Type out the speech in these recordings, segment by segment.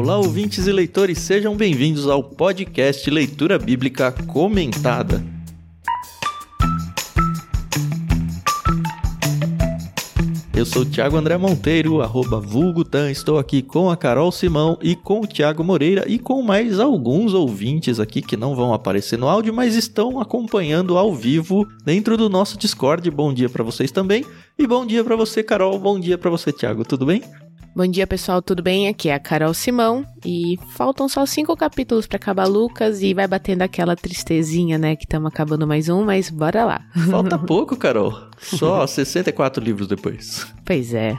Olá, ouvintes e leitores, sejam bem-vindos ao podcast Leitura Bíblica Comentada. Eu sou o Thiago André Monteiro, arroba vulgutan. Estou aqui com a Carol Simão e com o Thiago Moreira e com mais alguns ouvintes aqui que não vão aparecer no áudio, mas estão acompanhando ao vivo dentro do nosso Discord. Bom dia para vocês também. E bom dia para você, Carol. Bom dia para você, Thiago. Tudo bem? Bom dia, pessoal, tudo bem? Aqui é a Carol Simão e faltam só cinco capítulos para acabar Lucas e vai batendo aquela tristezinha, né? Que estamos acabando mais um, mas bora lá. Falta pouco, Carol. Só 64 livros depois. Pois é.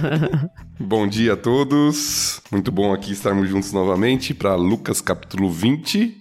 bom dia a todos. Muito bom aqui estarmos juntos novamente para Lucas capítulo 20.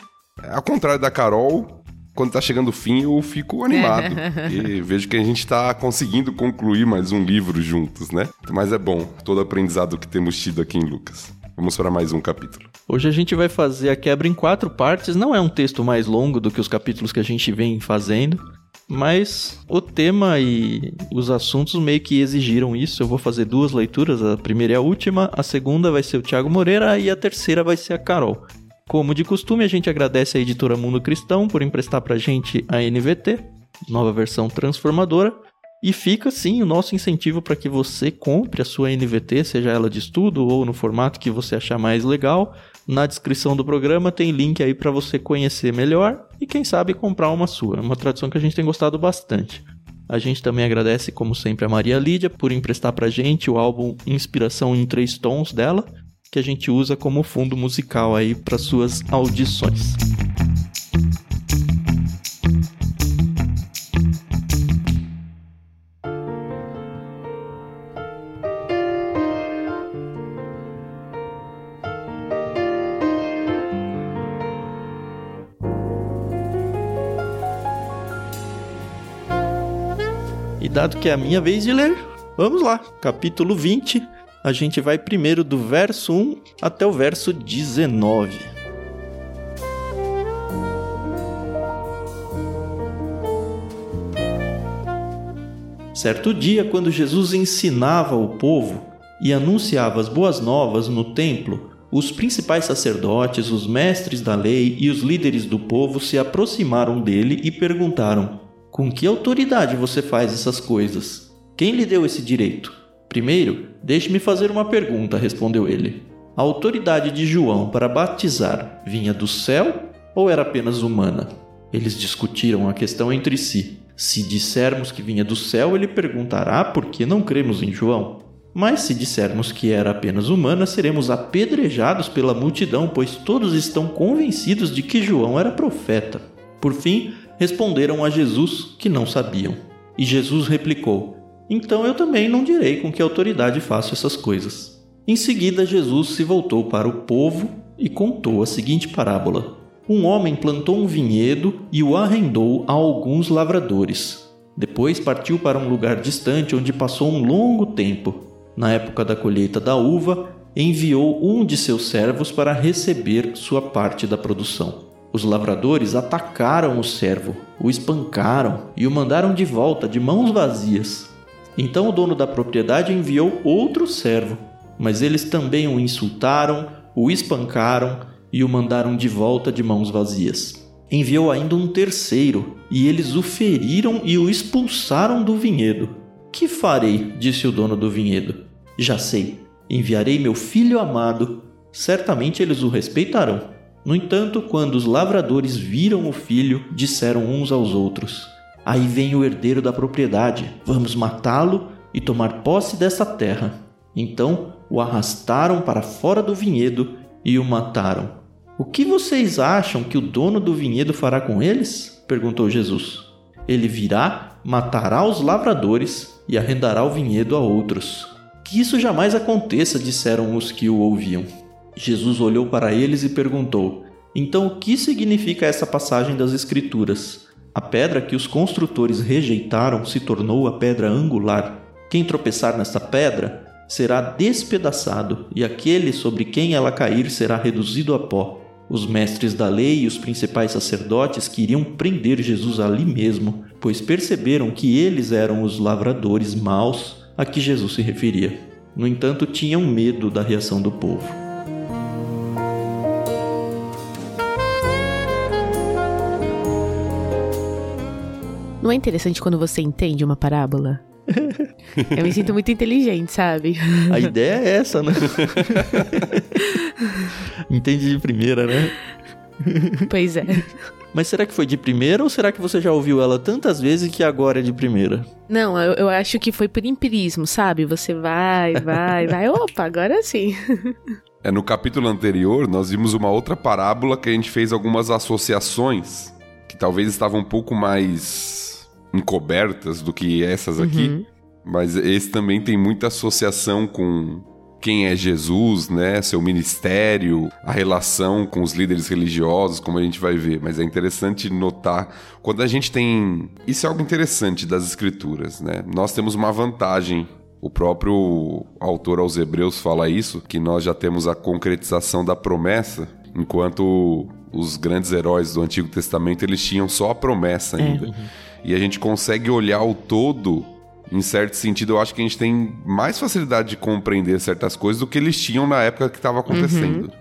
Ao contrário da Carol, quando tá chegando o fim, eu fico animado. e vejo que a gente tá conseguindo concluir mais um livro juntos, né? Mas é bom, todo aprendizado que temos tido aqui em Lucas. Vamos para mais um capítulo. Hoje a gente vai fazer a quebra em quatro partes. Não é um texto mais longo do que os capítulos que a gente vem fazendo, mas o tema e os assuntos meio que exigiram isso. Eu vou fazer duas leituras, a primeira e a última. A segunda vai ser o Thiago Moreira e a terceira vai ser a Carol. Como de costume, a gente agradece a editora Mundo Cristão por emprestar pra gente a NVT, nova versão transformadora. E fica sim o nosso incentivo para que você compre a sua NVT, seja ela de estudo ou no formato que você achar mais legal. Na descrição do programa tem link aí para você conhecer melhor e quem sabe comprar uma sua. É uma tradução que a gente tem gostado bastante. A gente também agradece, como sempre, a Maria Lídia por emprestar pra gente o álbum Inspiração em Três Tons dela que a gente usa como fundo musical aí para suas audições. E dado que é a minha vez de ler, vamos lá, capítulo 20, a gente vai primeiro do verso 1 até o verso 19. Certo dia, quando Jesus ensinava o povo e anunciava as boas novas no templo, os principais sacerdotes, os mestres da lei e os líderes do povo se aproximaram dele e perguntaram: Com que autoridade você faz essas coisas? Quem lhe deu esse direito? Primeiro, deixe-me fazer uma pergunta, respondeu ele. A autoridade de João para batizar vinha do céu ou era apenas humana? Eles discutiram a questão entre si. Se dissermos que vinha do céu, ele perguntará por que não cremos em João. Mas se dissermos que era apenas humana, seremos apedrejados pela multidão, pois todos estão convencidos de que João era profeta. Por fim, responderam a Jesus que não sabiam. E Jesus replicou: então eu também não direi com que autoridade faço essas coisas. Em seguida, Jesus se voltou para o povo e contou a seguinte parábola: Um homem plantou um vinhedo e o arrendou a alguns lavradores. Depois partiu para um lugar distante onde passou um longo tempo. Na época da colheita da uva, enviou um de seus servos para receber sua parte da produção. Os lavradores atacaram o servo, o espancaram e o mandaram de volta de mãos vazias. Então o dono da propriedade enviou outro servo, mas eles também o insultaram, o espancaram e o mandaram de volta de mãos vazias. Enviou ainda um terceiro, e eles o feriram e o expulsaram do vinhedo. Que farei? disse o dono do vinhedo. Já sei, enviarei meu filho amado. Certamente eles o respeitarão. No entanto, quando os lavradores viram o filho, disseram uns aos outros: Aí vem o herdeiro da propriedade. Vamos matá-lo e tomar posse dessa terra. Então o arrastaram para fora do vinhedo e o mataram. O que vocês acham que o dono do vinhedo fará com eles? perguntou Jesus. Ele virá, matará os lavradores e arrendará o vinhedo a outros. Que isso jamais aconteça, disseram os que o ouviam. Jesus olhou para eles e perguntou: Então o que significa essa passagem das Escrituras? A pedra que os construtores rejeitaram se tornou a pedra angular. Quem tropeçar nesta pedra será despedaçado, e aquele sobre quem ela cair será reduzido a pó. Os mestres da lei e os principais sacerdotes queriam prender Jesus ali mesmo, pois perceberam que eles eram os lavradores maus a que Jesus se referia. No entanto, tinham medo da reação do povo. Não é interessante quando você entende uma parábola? Eu me sinto muito inteligente, sabe? A ideia é essa, né? Entende de primeira, né? Pois é. Mas será que foi de primeira ou será que você já ouviu ela tantas vezes que agora é de primeira? Não, eu, eu acho que foi por empirismo, sabe? Você vai, vai, vai. Opa, agora sim. É, no capítulo anterior, nós vimos uma outra parábola que a gente fez algumas associações que talvez estavam um pouco mais encobertas do que essas aqui. Uhum. Mas esse também tem muita associação com quem é Jesus, né? Seu ministério, a relação com os líderes religiosos, como a gente vai ver. Mas é interessante notar quando a gente tem. Isso é algo interessante das escrituras, né? Nós temos uma vantagem. O próprio autor aos Hebreus fala isso, que nós já temos a concretização da promessa, enquanto os grandes heróis do Antigo Testamento eles tinham só a promessa ainda. E a gente consegue olhar o todo em certo sentido, eu acho que a gente tem mais facilidade de compreender certas coisas do que eles tinham na época que estava acontecendo.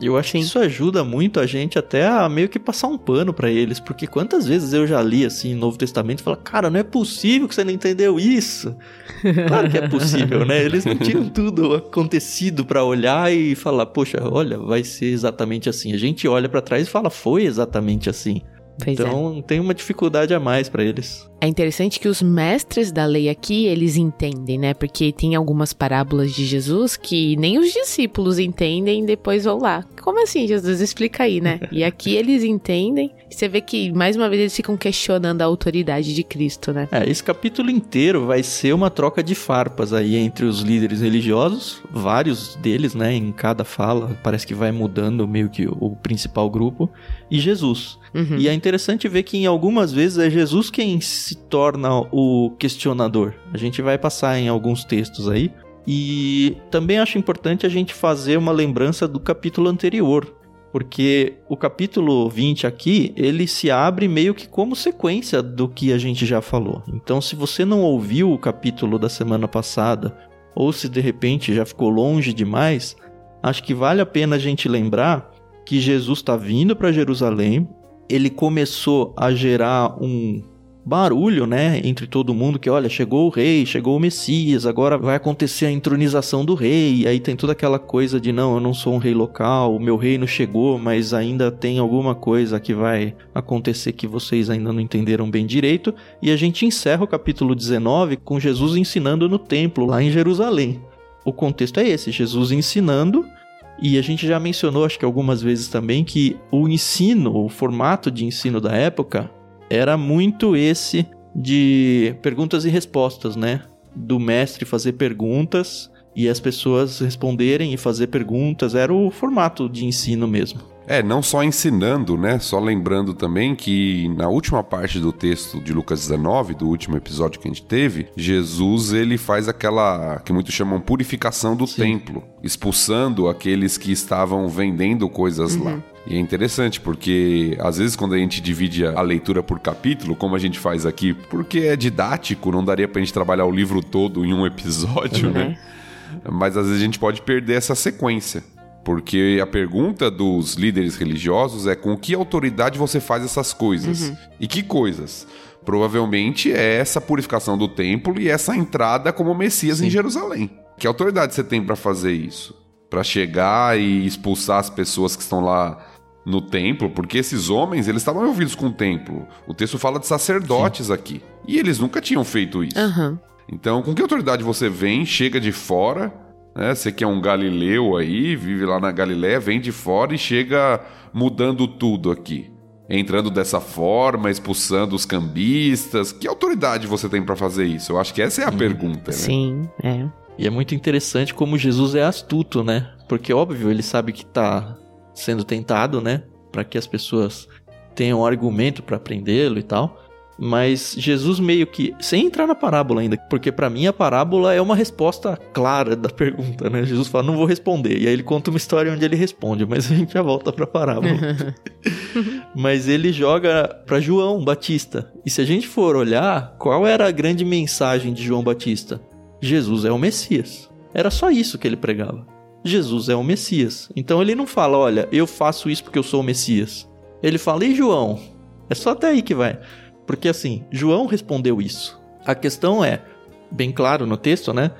Eu acho que isso ajuda muito a gente até a meio que passar um pano pra eles, porque quantas vezes eu já li assim Novo Testamento e falo, cara, não é possível que você não entendeu isso. Claro que é possível, né? Eles não tinham tudo acontecido pra olhar e falar, poxa, olha, vai ser exatamente assim. A gente olha pra trás e fala, foi exatamente assim. Pois é. então tem uma dificuldade a mais pra eles. É interessante que os mestres da lei aqui, eles entendem, né? Porque tem algumas parábolas de Jesus que nem os discípulos entendem e depois vão lá. Como assim, Jesus? Explica aí, né? E aqui eles entendem. Você vê que, mais uma vez, eles ficam questionando a autoridade de Cristo, né? É, esse capítulo inteiro vai ser uma troca de farpas aí entre os líderes religiosos, vários deles, né, em cada fala, parece que vai mudando meio que o principal grupo, e Jesus. Uhum. E é interessante ver que em algumas vezes é Jesus quem se torna o questionador. A gente vai passar em alguns textos aí. E também acho importante a gente fazer uma lembrança do capítulo anterior, porque o capítulo 20 aqui, ele se abre meio que como sequência do que a gente já falou. Então, se você não ouviu o capítulo da semana passada, ou se de repente já ficou longe demais, acho que vale a pena a gente lembrar que Jesus está vindo para Jerusalém, ele começou a gerar um barulho, né, entre todo mundo que olha, chegou o rei, chegou o Messias, agora vai acontecer a entronização do rei. E aí tem toda aquela coisa de não, eu não sou um rei local, o meu reino chegou, mas ainda tem alguma coisa que vai acontecer que vocês ainda não entenderam bem direito. E a gente encerra o capítulo 19 com Jesus ensinando no templo lá em Jerusalém. O contexto é esse, Jesus ensinando e a gente já mencionou, acho que algumas vezes também, que o ensino, o formato de ensino da época, era muito esse de perguntas e respostas, né? Do mestre fazer perguntas e as pessoas responderem e fazer perguntas. Era o formato de ensino mesmo. É, não só ensinando, né? Só lembrando também que na última parte do texto de Lucas 19, do último episódio que a gente teve, Jesus ele faz aquela que muitos chamam purificação do Sim. templo, expulsando aqueles que estavam vendendo coisas lá. E é interessante porque às vezes quando a gente divide a leitura por capítulo, como a gente faz aqui, porque é didático, não daria pra gente trabalhar o livro todo em um episódio, né? Mas às vezes a gente pode perder essa sequência. Porque a pergunta dos líderes religiosos é com que autoridade você faz essas coisas? E que coisas? Provavelmente é essa purificação do templo e essa entrada como Messias em Jerusalém. Que autoridade você tem para fazer isso? Para chegar e expulsar as pessoas que estão lá no templo? Porque esses homens, eles estavam envolvidos com o templo. O texto fala de sacerdotes aqui. E eles nunca tinham feito isso. Aham. Então, com que autoridade você vem, chega de fora, né? Você que é um galileu aí, vive lá na Galiléia, vem de fora e chega mudando tudo aqui. Entrando dessa forma, expulsando os cambistas. Que autoridade você tem pra fazer isso? Eu acho que essa é a pergunta, né? Sim, é. E é muito interessante como Jesus é astuto, né? Porque, óbvio, ele sabe que tá sendo tentado, né? Para que as pessoas tenham um argumento para prendê-lo e tal. Mas Jesus meio que, sem entrar na parábola ainda, porque para mim a parábola é uma resposta clara da pergunta, né? Jesus fala, não vou responder. E aí ele conta uma história onde ele responde, mas a gente já volta pra parábola. mas ele joga para João Batista. E se a gente for olhar, qual era a grande mensagem de João Batista? Jesus é o Messias. Era só isso que ele pregava. Jesus é o Messias. Então ele não fala, olha, eu faço isso porque eu sou o Messias. Ele fala, e João? É só até aí que vai. Porque assim, João respondeu isso. A questão é, bem claro no texto, né?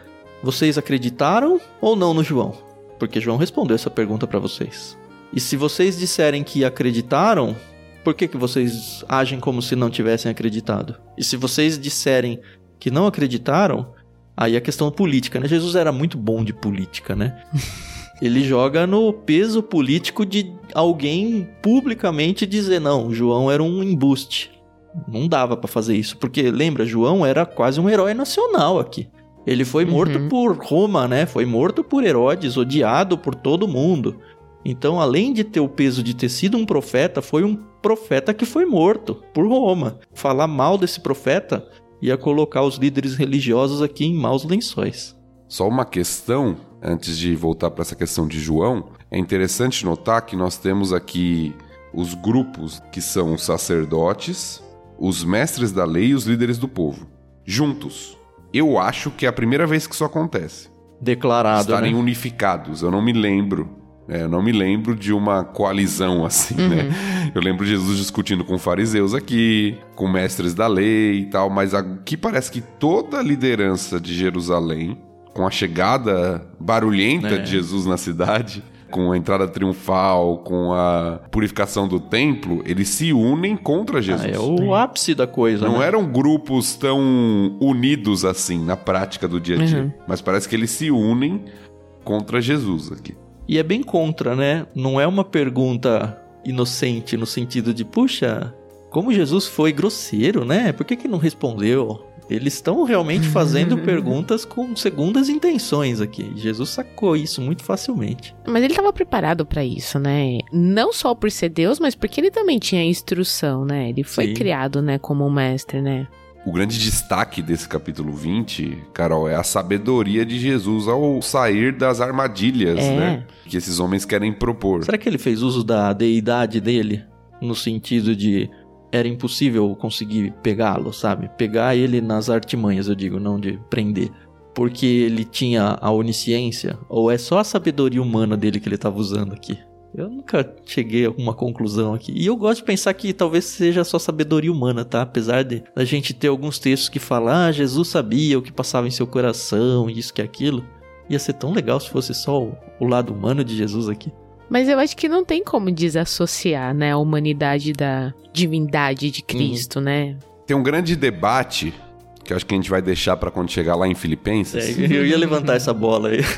Vocês acreditaram ou não no João? Porque João respondeu essa pergunta para vocês. E se vocês disserem que acreditaram, por que, que vocês agem como se não tivessem acreditado? E se vocês disserem que não acreditaram, aí a questão política, né? Jesus era muito bom de política, né? Ele joga no peso político de alguém publicamente dizer não, João era um embuste. Não dava para fazer isso, porque lembra, João era quase um herói nacional aqui. Ele foi morto uhum. por Roma, né? Foi morto por Herodes, odiado por todo mundo. Então, além de ter o peso de ter sido um profeta, foi um profeta que foi morto por Roma. Falar mal desse profeta ia colocar os líderes religiosos aqui em maus lençóis. Só uma questão, antes de voltar para essa questão de João, é interessante notar que nós temos aqui os grupos que são os sacerdotes, os mestres da lei e os líderes do povo, juntos. Eu acho que é a primeira vez que isso acontece. Declarado. Estarem né? unificados. Eu não me lembro é, eu não me lembro de uma coalizão assim, né? uhum. né? Eu lembro Jesus discutindo com fariseus aqui, com mestres da lei e tal, mas aqui parece que toda a liderança de Jerusalém, com a chegada barulhenta é. de Jesus na cidade, com a entrada triunfal, com a purificação do templo, eles se unem contra Jesus. Ah, é o ápice da coisa. Não né? eram grupos tão unidos assim na prática do dia a dia, uhum. mas parece que eles se unem contra Jesus aqui. E é bem contra, né? Não é uma pergunta inocente no sentido de, puxa, como Jesus foi grosseiro, né? Por que, que não respondeu? Eles estão realmente fazendo perguntas com segundas intenções aqui. Jesus sacou isso muito facilmente. Mas ele estava preparado para isso, né? Não só por ser Deus, mas porque ele também tinha instrução, né? Ele foi Sim. criado, né, como um mestre, né? O grande destaque desse capítulo 20, Carol, é a sabedoria de Jesus ao sair das armadilhas, é. né? Que esses homens querem propor. Será que ele fez uso da deidade dele? No sentido de era impossível conseguir pegá-lo, sabe? Pegar ele nas artimanhas, eu digo, não de prender. Porque ele tinha a onisciência? Ou é só a sabedoria humana dele que ele estava usando aqui? Eu nunca cheguei a uma conclusão aqui. E eu gosto de pensar que talvez seja só sabedoria humana, tá? Apesar de a gente ter alguns textos que falam, ah, Jesus sabia o que passava em seu coração, isso que aquilo. Ia ser tão legal se fosse só o, o lado humano de Jesus aqui. Mas eu acho que não tem como desassociar, né, a humanidade da divindade de Cristo, hum. né? Tem um grande debate que eu acho que a gente vai deixar para quando chegar lá em Filipenses. É, eu ia levantar essa bola aí.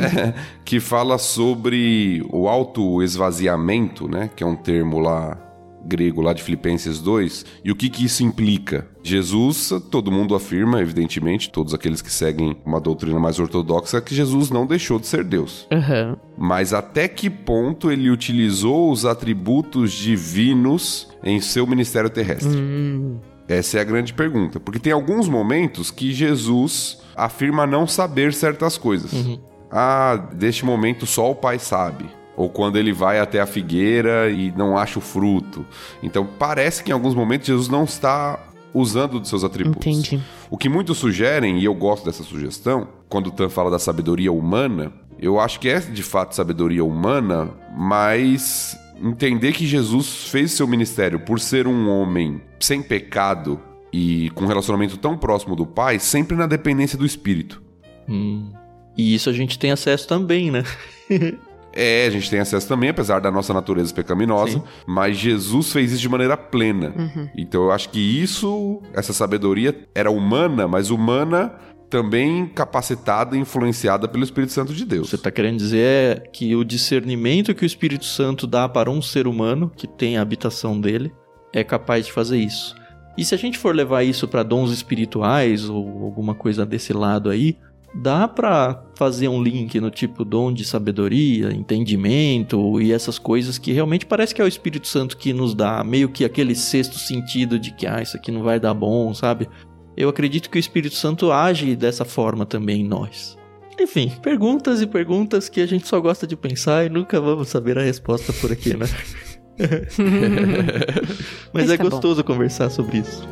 é, que fala sobre o auto-esvaziamento, né? Que é um termo lá grego lá de Filipenses 2, e o que, que isso implica? Jesus, todo mundo afirma, evidentemente, todos aqueles que seguem uma doutrina mais ortodoxa, que Jesus não deixou de ser Deus. Uhum. Mas até que ponto ele utilizou os atributos divinos em seu ministério terrestre? Uhum. Essa é a grande pergunta. Porque tem alguns momentos que Jesus afirma não saber certas coisas. Uhum. Ah, deste momento só o Pai sabe. Ou quando ele vai até a figueira e não acha o fruto. Então parece que em alguns momentos Jesus não está usando dos seus atributos. Entendi. O que muitos sugerem, e eu gosto dessa sugestão, quando o Tan fala da sabedoria humana, eu acho que é de fato sabedoria humana, mas entender que Jesus fez seu ministério por ser um homem sem pecado e com um relacionamento tão próximo do Pai, sempre na dependência do Espírito. Hum. E isso a gente tem acesso também, né? É, a gente tem acesso também, apesar da nossa natureza pecaminosa, Sim. mas Jesus fez isso de maneira plena. Uhum. Então eu acho que isso, essa sabedoria era humana, mas humana também capacitada e influenciada pelo Espírito Santo de Deus. Você está querendo dizer que o discernimento que o Espírito Santo dá para um ser humano que tem a habitação dele é capaz de fazer isso. E se a gente for levar isso para dons espirituais ou alguma coisa desse lado aí, dá para fazer um link no tipo dom de sabedoria, entendimento e essas coisas que realmente parece que é o Espírito Santo que nos dá meio que aquele sexto sentido de que ah, isso aqui não vai dar bom, sabe? Eu acredito que o Espírito Santo age dessa forma também em nós. Enfim, perguntas e perguntas que a gente só gosta de pensar e nunca vamos saber a resposta por aqui, né? Mas, Mas é tá gostoso bom. conversar sobre isso.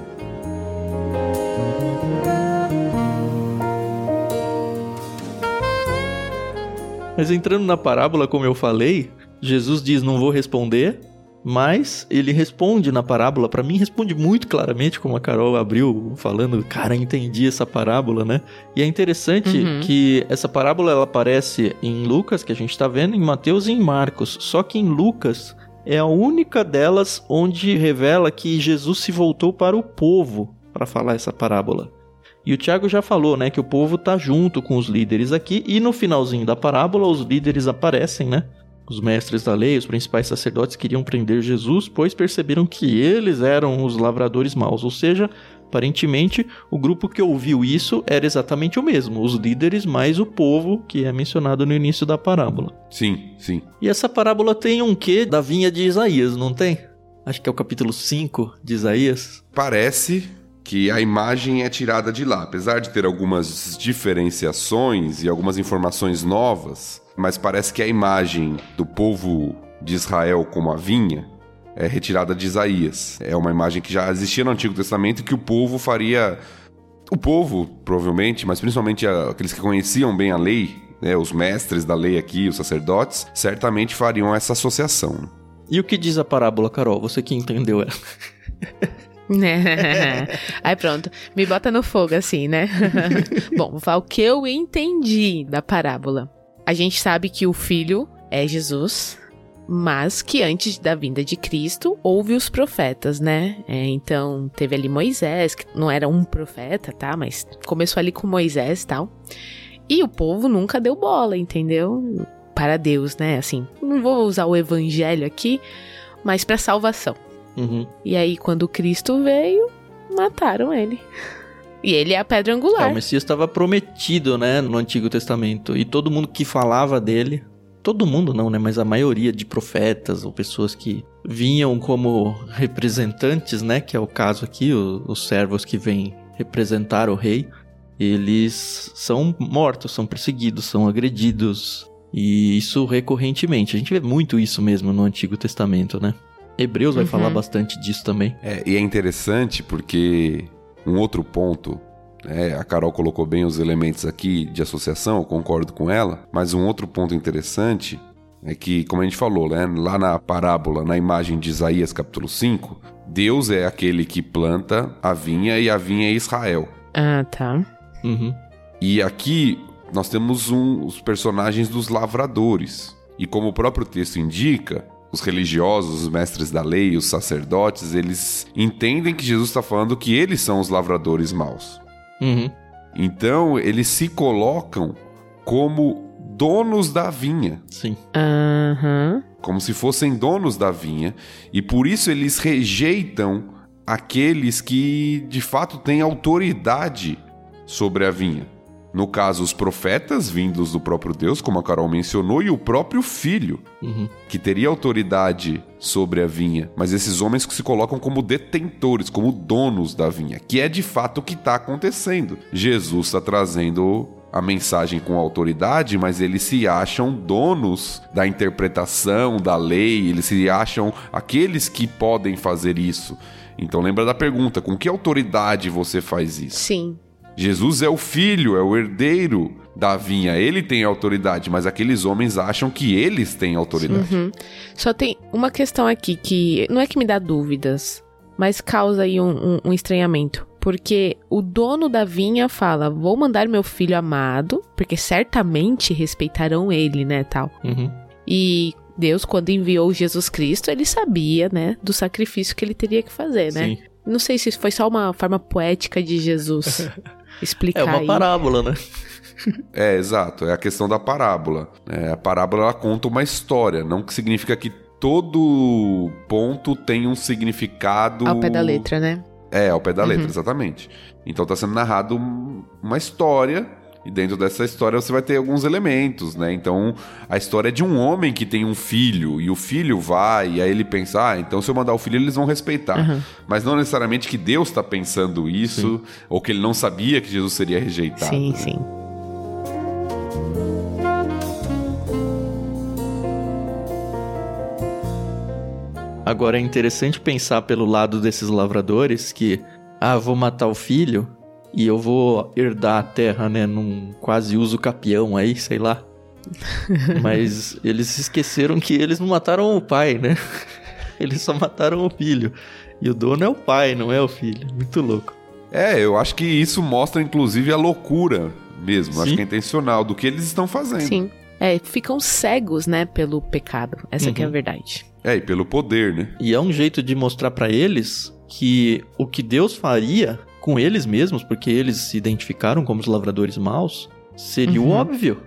Mas entrando na parábola, como eu falei, Jesus diz: Não vou responder. Mas ele responde na parábola, para mim responde muito claramente, como a Carol abriu falando, cara, entendi essa parábola, né? E é interessante uhum. que essa parábola ela aparece em Lucas, que a gente tá vendo, em Mateus e em Marcos. Só que em Lucas é a única delas onde revela que Jesus se voltou para o povo para falar essa parábola. E o Tiago já falou, né, que o povo tá junto com os líderes aqui e no finalzinho da parábola os líderes aparecem, né? Os mestres da lei, os principais sacerdotes queriam prender Jesus, pois perceberam que eles eram os lavradores maus, ou seja, aparentemente o grupo que ouviu isso era exatamente o mesmo, os líderes mais o povo que é mencionado no início da parábola. Sim, sim. E essa parábola tem um quê da vinha de Isaías, não tem? Acho que é o capítulo 5 de Isaías. Parece, que a imagem é tirada de lá. Apesar de ter algumas diferenciações e algumas informações novas, mas parece que a imagem do povo de Israel como a vinha é retirada de Isaías. É uma imagem que já existia no Antigo Testamento que o povo faria. O povo, provavelmente, mas principalmente aqueles que conheciam bem a lei, né, os mestres da lei aqui, os sacerdotes, certamente fariam essa associação. E o que diz a parábola, Carol? Você que entendeu ela. Aí pronto, me bota no fogo assim, né? Bom, vou falar o que eu entendi da parábola. A gente sabe que o filho é Jesus, mas que antes da vinda de Cristo houve os profetas, né? É, então teve ali Moisés, que não era um profeta, tá? Mas começou ali com Moisés e tal. E o povo nunca deu bola, entendeu? Para Deus, né? Assim, não vou usar o evangelho aqui, mas para salvação. Uhum. E aí, quando Cristo veio, mataram ele. E ele é a pedra angular. É, o Messias estava prometido, né, no Antigo Testamento. E todo mundo que falava dele, todo mundo não, né, mas a maioria de profetas ou pessoas que vinham como representantes, né, que é o caso aqui, os, os servos que vêm representar o rei, eles são mortos, são perseguidos, são agredidos. E isso recorrentemente. A gente vê muito isso mesmo no Antigo Testamento, né? Hebreus vai uhum. falar bastante disso também. É, e é interessante porque um outro ponto é, a Carol colocou bem os elementos aqui de associação, eu concordo com ela, mas um outro ponto interessante é que, como a gente falou, né, lá na parábola, na imagem de Isaías capítulo 5, Deus é aquele que planta a vinha e a vinha é Israel. Ah, tá. Uhum. E aqui nós temos um, os personagens dos lavradores. E como o próprio texto indica, os religiosos, os mestres da lei, os sacerdotes, eles entendem que Jesus está falando que eles são os lavradores maus. Uhum. Então, eles se colocam como donos da vinha. Sim. Uhum. Como se fossem donos da vinha. E por isso eles rejeitam aqueles que de fato têm autoridade sobre a vinha. No caso, os profetas vindos do próprio Deus, como a Carol mencionou, e o próprio filho, uhum. que teria autoridade sobre a vinha. Mas esses homens que se colocam como detentores, como donos da vinha, que é de fato o que está acontecendo. Jesus está trazendo a mensagem com autoridade, mas eles se acham donos da interpretação da lei, eles se acham aqueles que podem fazer isso. Então lembra da pergunta, com que autoridade você faz isso? Sim. Jesus é o filho, é o herdeiro da vinha. Ele tem autoridade, mas aqueles homens acham que eles têm autoridade. Uhum. Só tem uma questão aqui que não é que me dá dúvidas, mas causa aí um, um, um estranhamento. Porque o dono da vinha fala: Vou mandar meu filho amado, porque certamente respeitarão ele, né? Tal. Uhum. E Deus, quando enviou Jesus Cristo, ele sabia, né, do sacrifício que ele teria que fazer, né? Sim. Não sei se foi só uma forma poética de Jesus explicar. É uma aí. parábola, né? É, exato. É a questão da parábola. É, a parábola ela conta uma história, não que significa que todo ponto tem um significado. Ao pé da letra, né? É, ao pé da letra, uhum. exatamente. Então está sendo narrado uma história e dentro dessa história você vai ter alguns elementos, né? Então, a história é de um homem que tem um filho, e o filho vai, e aí ele pensa, ah, então se eu mandar o filho, eles vão respeitar. Uhum. Mas não necessariamente que Deus está pensando isso, sim. ou que ele não sabia que Jesus seria rejeitado. Sim, né? sim. Agora é interessante pensar pelo lado desses lavradores que, ah, vou matar o filho, e eu vou herdar a terra, né, num quase uso capião aí, sei lá. Mas eles esqueceram que eles não mataram o pai, né? Eles só mataram o filho. E o dono é o pai, não é o filho. Muito louco. É, eu acho que isso mostra inclusive a loucura mesmo, Sim. acho que é intencional do que eles estão fazendo. Sim. É, ficam cegos, né, pelo pecado. Essa que é a Uhum. verdade. É, e pelo poder, né? E é um jeito de mostrar pra eles que o que Deus faria com eles mesmos, porque eles se identificaram como os lavradores maus, seria Uhum. óbvio.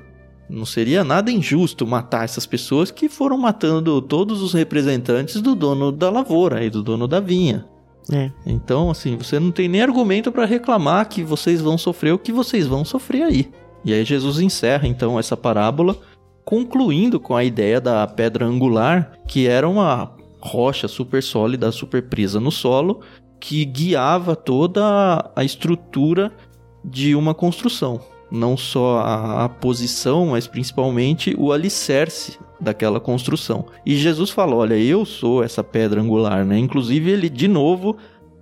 Não seria nada injusto matar essas pessoas que foram matando todos os representantes do dono da lavoura e do dono da vinha. É. Então, assim, você não tem nem argumento pra reclamar que vocês vão sofrer o que vocês vão sofrer aí. E aí Jesus encerra então essa parábola concluindo com a ideia da pedra angular, que era uma rocha super sólida, super presa no solo, que guiava toda a estrutura de uma construção. Não só a, a posição, mas principalmente o alicerce daquela construção. E Jesus fala: Olha, eu sou essa pedra angular, né? Inclusive, ele de novo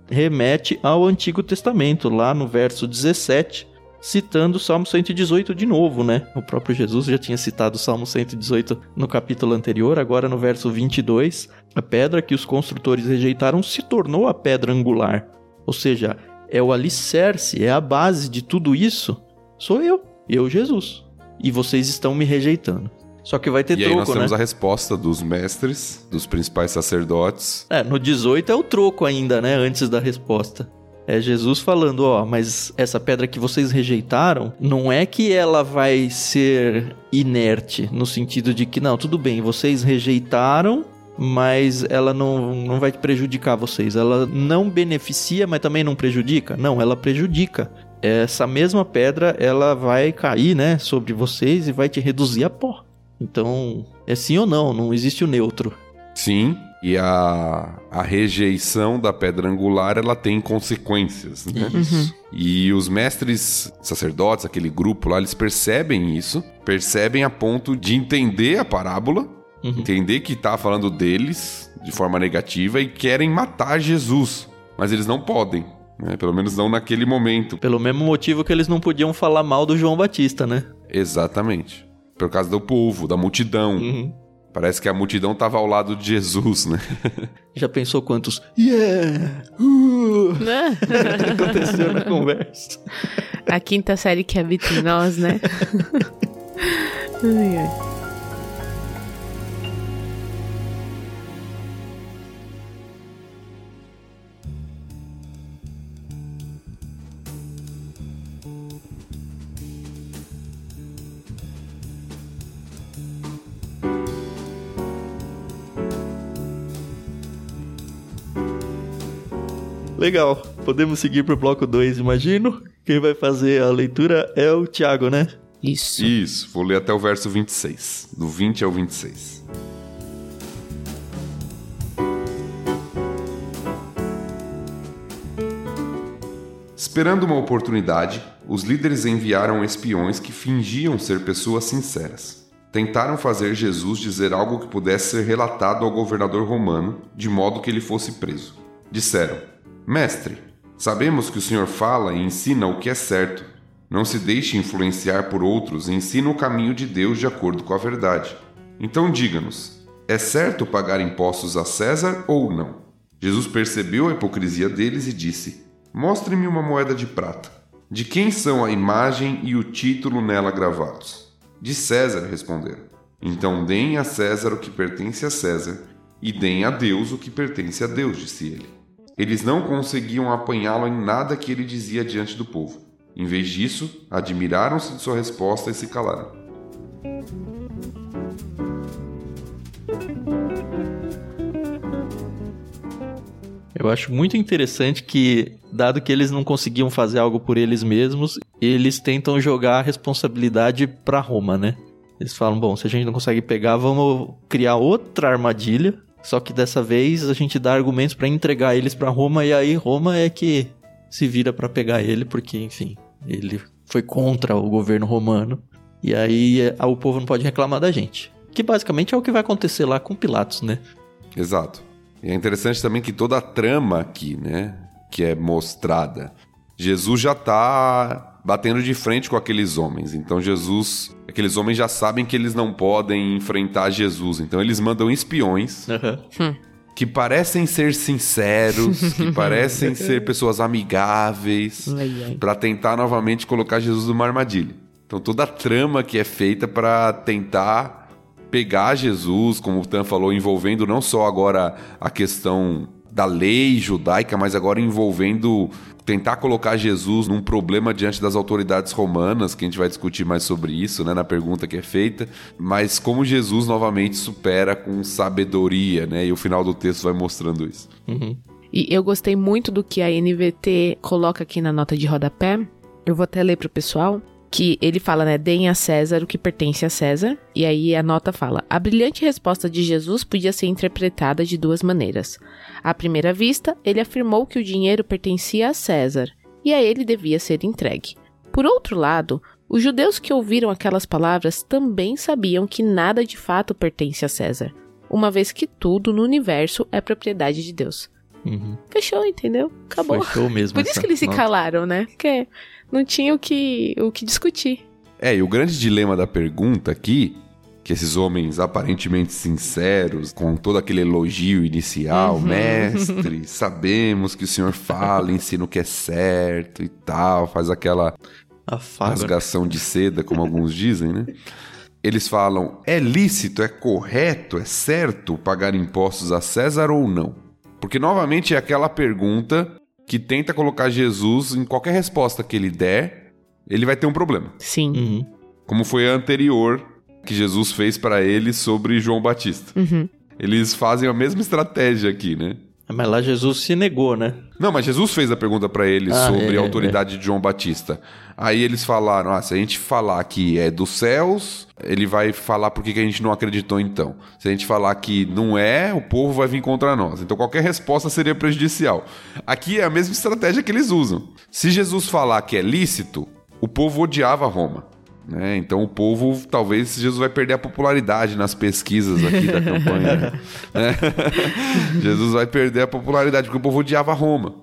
remete ao Antigo Testamento, lá no verso 17, citando o Salmo 118 de novo, né? O próprio Jesus já tinha citado o Salmo 118 no capítulo anterior, agora no verso 22, a pedra que os construtores rejeitaram se tornou a pedra angular. Ou seja, é o alicerce, é a base de tudo isso. Sou eu, eu Jesus. E vocês estão me rejeitando. Só que vai ter e aí nós troco, né? temos a resposta dos mestres, dos principais sacerdotes. É, no 18 é o troco ainda, né? Antes da resposta. É Jesus falando, ó, mas essa pedra que vocês rejeitaram, não é que ela vai ser inerte, no sentido de que, não, tudo bem, vocês rejeitaram, mas ela não, não vai prejudicar vocês. Ela não beneficia, mas também não prejudica? Não, ela prejudica. Essa mesma pedra, ela vai cair, né, sobre vocês e vai te reduzir a pó. Então, é sim ou não, não existe o neutro. Sim, e a, a rejeição da pedra angular ela tem consequências, né? Isso. E os mestres sacerdotes, aquele grupo lá, eles percebem isso, percebem a ponto de entender a parábola, Uhum. entender que tá falando deles de forma negativa e querem matar Jesus, mas eles não podem, né? Pelo menos não naquele momento. Pelo mesmo motivo que eles não podiam falar mal do João Batista, né? Exatamente. Por causa do povo, da multidão. Uhum. Parece que a multidão tava ao lado de Jesus, né? Já pensou quantos Yeah! Uh! Né? aconteceu na conversa? A quinta série que habita em nós, né? Ai, ai. Legal. Podemos seguir pro bloco 2, imagino. Quem vai fazer a leitura é o Thiago, né? Isso. Isso, vou ler até o verso 26, do 20 ao 26. Esperando uma oportunidade, os líderes enviaram espiões que fingiam ser pessoas sinceras. Tentaram fazer Jesus dizer algo que pudesse ser relatado ao governador romano, de modo que ele fosse preso. Disseram: Mestre, sabemos que o senhor fala e ensina o que é certo. Não se deixe influenciar por outros e ensina o caminho de Deus de acordo com a verdade. Então diga-nos: é certo pagar impostos a César ou não? Jesus percebeu a hipocrisia deles e disse: Mostre-me uma moeda de prata. De quem são a imagem e o título nela gravados? De César, responderam. Então deem a César o que pertence a César, e deem a Deus o que pertence a Deus, disse ele. Eles não conseguiam apanhá-lo em nada que ele dizia diante do povo. Em vez disso, admiraram-se de sua resposta e se calaram. Eu acho muito interessante que, dado que eles não conseguiam fazer algo por eles mesmos, eles tentam jogar a responsabilidade pra Roma, né? Eles falam, bom, se a gente não consegue pegar, vamos criar outra armadilha. Só que dessa vez a gente dá argumentos pra entregar eles pra Roma e aí Roma é que se vira pra pegar ele, porque, enfim, ele foi contra o governo romano. E aí é, o povo não pode reclamar da gente. Que basicamente é o que vai acontecer lá com Pilatos, né? Exato. E é interessante também que toda a trama aqui, né, que é mostrada, Jesus já tá batendo de frente com aqueles homens. Então Jesus, aqueles homens já sabem que eles não podem enfrentar Jesus. Então eles mandam espiões Aham. que parecem ser sinceros, que parecem ser pessoas amigáveis, para tentar novamente colocar Jesus numa armadilha. Então toda a trama que é feita para tentar pegar Jesus, como o Tan falou, envolvendo não só agora a questão da lei judaica, mas agora envolvendo tentar colocar Jesus num problema diante das autoridades romanas, que a gente vai discutir mais sobre isso, né, na pergunta que é feita, mas como Jesus novamente supera com sabedoria, né, e o final do texto vai mostrando isso. Uhum. E eu gostei muito do que a NVT coloca aqui na nota de rodapé. Eu vou até ler para o pessoal que ele fala, né, deem a César o que pertence a César, e aí a nota fala: a brilhante resposta de Jesus podia ser interpretada de duas maneiras. À primeira vista, ele afirmou que o dinheiro pertencia a César e a ele devia ser entregue. Por outro lado, os judeus que ouviram aquelas palavras também sabiam que nada de fato pertence a César, uma vez que tudo no universo é propriedade de Deus. Uhum. Fechou, entendeu? Acabou. Fechou mesmo. Por isso que eles se calaram, né? Porque não tinha o que, o que discutir. É, e o grande dilema da pergunta aqui que esses homens aparentemente sinceros, com todo aquele elogio inicial, uhum. mestre, sabemos que o senhor fala, ensina o que é certo e tal, faz aquela Afaga. rasgação de seda, como alguns dizem, né? Eles falam: é lícito, é correto, é certo pagar impostos a César ou não? Porque novamente é aquela pergunta que tenta colocar Jesus em qualquer resposta que ele der, ele vai ter um problema. Sim. Uhum. Como foi a anterior que Jesus fez para eles sobre João Batista. Uhum. Eles fazem a mesma estratégia aqui, né? Mas lá Jesus se negou, né? Não, mas Jesus fez a pergunta para eles ah, sobre é, a autoridade é. de João Batista. Aí eles falaram: ah, se a gente falar que é dos céus, ele vai falar por que a gente não acreditou então. Se a gente falar que não é, o povo vai vir contra nós. Então qualquer resposta seria prejudicial. Aqui é a mesma estratégia que eles usam. Se Jesus falar que é lícito, o povo odiava Roma. Né? Então o povo, talvez Jesus vai perder a popularidade nas pesquisas aqui da campanha. Né? Jesus vai perder a popularidade, porque o povo odiava Roma.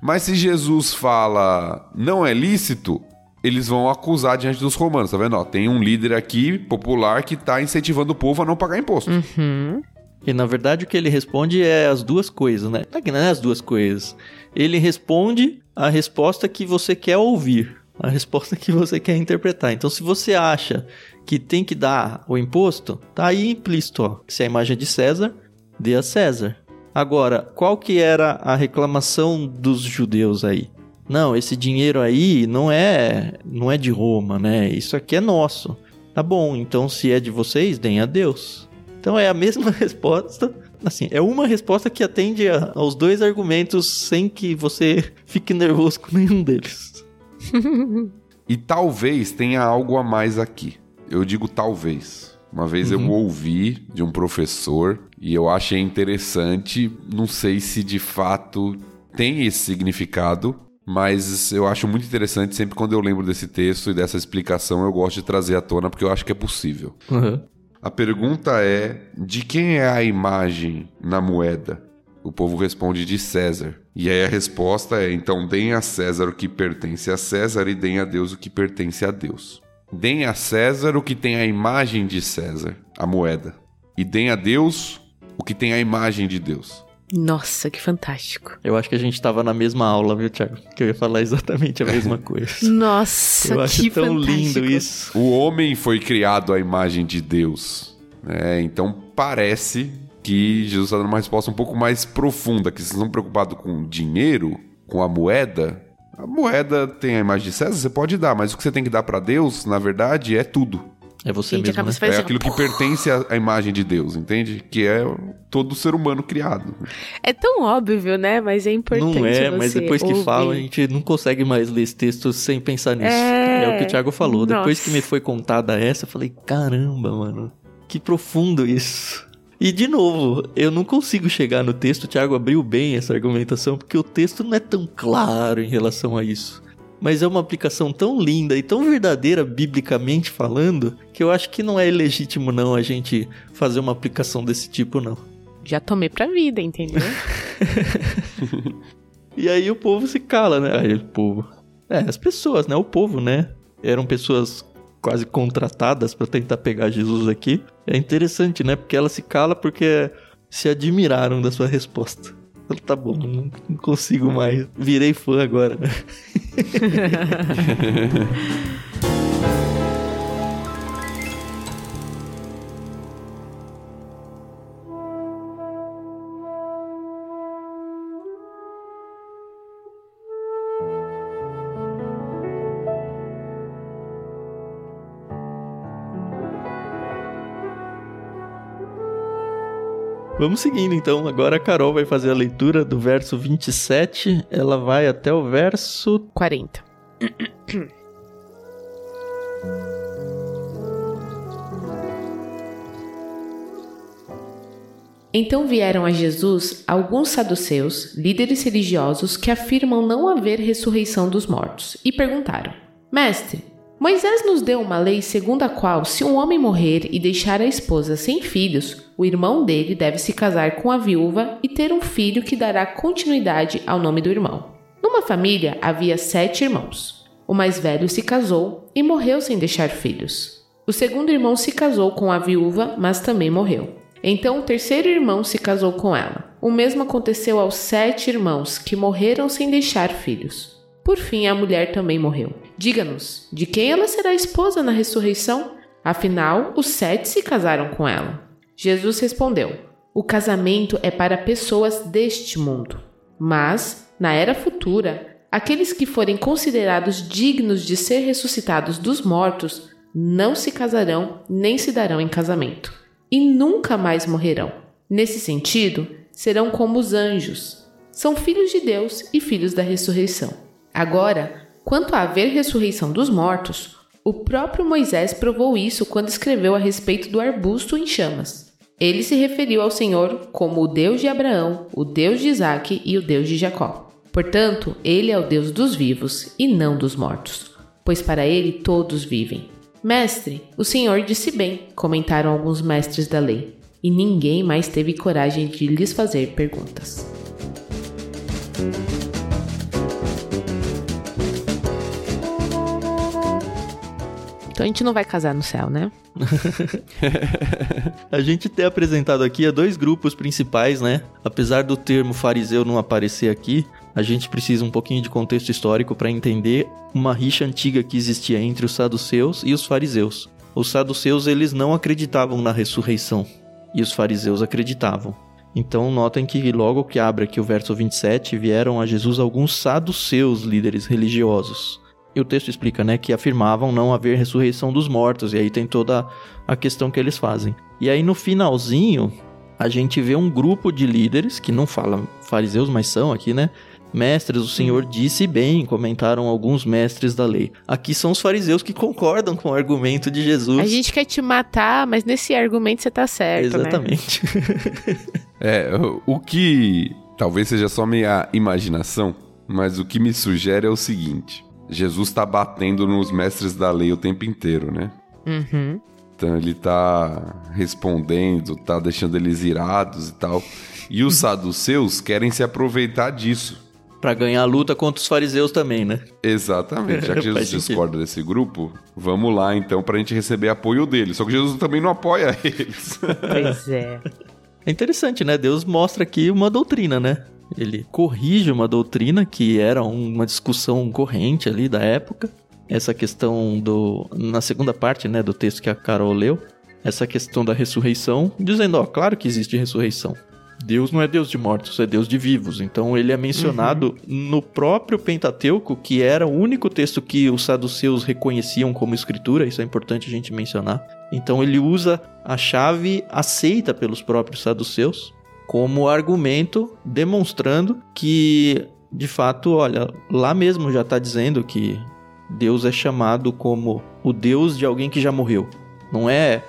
Mas se Jesus fala não é lícito, eles vão acusar diante dos romanos, tá vendo? Ó, tem um líder aqui popular que está incentivando o povo a não pagar imposto. Uhum. E na verdade o que ele responde é as duas coisas, né? Não é as duas coisas. Ele responde a resposta que você quer ouvir a resposta que você quer interpretar. Então, se você acha que tem que dar o imposto, tá aí implícito, ó. Se a imagem é de César, dê a César. Agora, qual que era a reclamação dos judeus aí? Não, esse dinheiro aí não é, não é de Roma, né? Isso aqui é nosso. Tá bom, então se é de vocês, deem a Deus. Então é a mesma resposta, assim, é uma resposta que atende aos dois argumentos sem que você fique nervoso com nenhum deles e talvez tenha algo a mais aqui. Eu digo talvez. Uma vez uhum. eu ouvi de um professor e eu achei interessante. Não sei se de fato tem esse significado, mas eu acho muito interessante sempre quando eu lembro desse texto e dessa explicação, eu gosto de trazer à tona porque eu acho que é possível. Uhum. A pergunta é: de quem é a imagem na moeda? O povo responde de César. E aí a resposta é: então deem a César o que pertence a César e deem a Deus o que pertence a Deus. Deem a César o que tem a imagem de César, a moeda. E deem a Deus o que tem a imagem de Deus. Nossa, que fantástico. Eu acho que a gente estava na mesma aula, viu, Thiago? Que eu ia falar exatamente a mesma coisa. Nossa, eu acho tão fantástico. lindo isso. O homem foi criado à imagem de Deus. Né? Então parece que Jesus está dando uma resposta um pouco mais profunda, que vocês estão preocupados com dinheiro, com a moeda. A moeda tem a imagem de César, você pode dar, mas o que você tem que dar para Deus, na verdade, é tudo. É você Gente, mesmo, né? É aquilo que pertence à, imagem de Deus, entende? Que é todo ser humano criado. É tão óbvio, né? Mas é importante Não é, mas depois que fala, a gente não consegue mais ler esse texto sem pensar nisso. É, é o que o Thiago falou. Nossa. Depois que me foi contada essa, eu falei, caramba, mano. Que profundo isso. E, de novo, eu não consigo chegar no texto. O Thiago abriu bem essa argumentação, porque o texto não é tão claro em relação a isso. Mas é uma aplicação tão linda e tão verdadeira, biblicamente falando, que eu acho que não é ilegítimo, não, a gente fazer uma aplicação desse tipo, não. Já tomei pra vida, entendeu? e aí o povo se cala, né? Aí o povo. É, as pessoas, né? O povo, né? Eram pessoas quase contratadas para tentar pegar Jesus aqui. É interessante, né? Porque ela se cala porque se admiraram da sua resposta. Tá bom, não consigo mais. Virei fã agora. Vamos seguindo então. Agora a Carol vai fazer a leitura do verso 27. Ela vai até o verso 40. Então vieram a Jesus alguns saduceus, líderes religiosos, que afirmam não haver ressurreição dos mortos, e perguntaram: Mestre, Moisés nos deu uma lei segundo a qual, se um homem morrer e deixar a esposa sem filhos, o irmão dele deve se casar com a viúva e ter um filho que dará continuidade ao nome do irmão. Numa família havia sete irmãos. O mais velho se casou e morreu sem deixar filhos. O segundo irmão se casou com a viúva, mas também morreu. Então o terceiro irmão se casou com ela. O mesmo aconteceu aos sete irmãos que morreram sem deixar filhos. Por fim, a mulher também morreu. Diga-nos, de quem ela será esposa na ressurreição? Afinal, os sete se casaram com ela. Jesus respondeu: O casamento é para pessoas deste mundo. Mas, na era futura, aqueles que forem considerados dignos de ser ressuscitados dos mortos não se casarão nem se darão em casamento, e nunca mais morrerão. Nesse sentido, serão como os anjos. São filhos de Deus e filhos da ressurreição. Agora, quanto a haver ressurreição dos mortos, o próprio Moisés provou isso quando escreveu a respeito do arbusto em chamas. Ele se referiu ao Senhor como o Deus de Abraão, o Deus de Isaque e o Deus de Jacó. Portanto, ele é o Deus dos vivos e não dos mortos, pois para ele todos vivem. Mestre, o Senhor disse bem, comentaram alguns mestres da lei, e ninguém mais teve coragem de lhes fazer perguntas. Então a gente não vai casar no céu, né? a gente tem apresentado aqui dois grupos principais, né? Apesar do termo fariseu não aparecer aqui, a gente precisa um pouquinho de contexto histórico para entender uma rixa antiga que existia entre os saduceus e os fariseus. Os saduceus eles não acreditavam na ressurreição e os fariseus acreditavam. Então notem que logo que abre aqui o verso 27, vieram a Jesus alguns saduceus líderes religiosos. E o texto explica, né, que afirmavam não haver ressurreição dos mortos, e aí tem toda a questão que eles fazem. E aí no finalzinho, a gente vê um grupo de líderes, que não falam fariseus, mas são aqui, né? Mestres, o Senhor disse bem, comentaram alguns mestres da lei. Aqui são os fariseus que concordam com o argumento de Jesus. A gente quer te matar, mas nesse argumento você tá certo, né? Exatamente. Né? é, o que talvez seja só minha imaginação, mas o que me sugere é o seguinte: Jesus está batendo nos mestres da lei o tempo inteiro, né? Uhum. Então ele tá respondendo, tá deixando eles irados e tal. E os saduceus querem se aproveitar disso. Para ganhar a luta contra os fariseus também, né? Exatamente. Já que Jesus discorda desse grupo, vamos lá então para a gente receber apoio deles. Só que Jesus também não apoia eles. Pois é. É interessante, né? Deus mostra aqui uma doutrina, né? Ele corrige uma doutrina que era uma discussão corrente ali da época. Essa questão do. Na segunda parte né, do texto que a Carol leu, essa questão da ressurreição, dizendo: ó, claro que existe ressurreição. Deus não é Deus de mortos, é Deus de vivos. Então ele é mencionado uhum. no próprio Pentateuco, que era o único texto que os saduceus reconheciam como escritura, isso é importante a gente mencionar. Então ele usa a chave aceita pelos próprios saduceus como argumento demonstrando que, de fato, olha, lá mesmo já está dizendo que Deus é chamado como o Deus de alguém que já morreu. Não é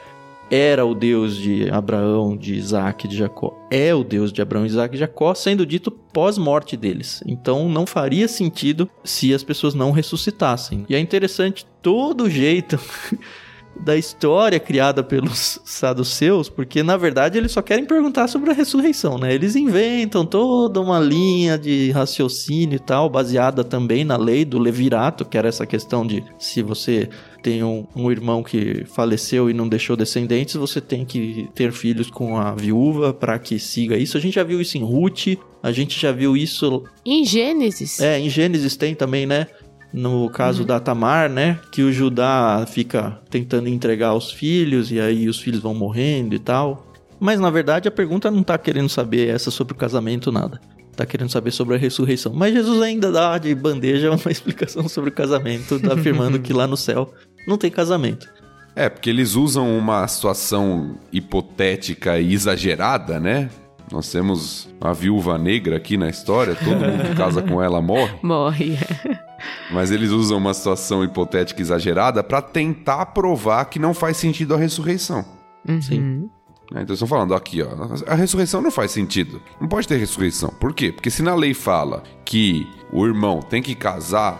era o Deus de Abraão, de Isaac, de Jacó. É o Deus de Abraão, Isaac e Jacó, sendo dito pós-morte deles. Então não faria sentido se as pessoas não ressuscitassem. E é interessante todo o jeito da história criada pelos saduceus, porque na verdade eles só querem perguntar sobre a ressurreição, né? Eles inventam toda uma linha de raciocínio e tal, baseada também na lei do levirato, que era essa questão de se você tem um, um, irmão que faleceu e não deixou descendentes, você tem que ter filhos com a viúva para que siga isso. A gente já viu isso em Ruth, a gente já viu isso. Em Gênesis? É, em Gênesis tem também, né? No caso uhum. da Tamar, né? Que o Judá fica tentando entregar os filhos e aí os filhos vão morrendo e tal. Mas na verdade a pergunta não tá querendo saber essa sobre o casamento, nada. Tá querendo saber sobre a ressurreição. Mas Jesus ainda dá de bandeja uma explicação sobre o casamento, afirmando que lá no céu não tem casamento. É, porque eles usam uma situação hipotética e exagerada, né? Nós temos uma viúva negra aqui na história, todo mundo que casa com ela morre. Morre. Mas eles usam uma situação hipotética exagerada para tentar provar que não faz sentido a ressurreição. Uhum. Sim. Então eles estão falando aqui, ó, a ressurreição não faz sentido. Não pode ter ressurreição. Por quê? Porque se na lei fala que o irmão tem que casar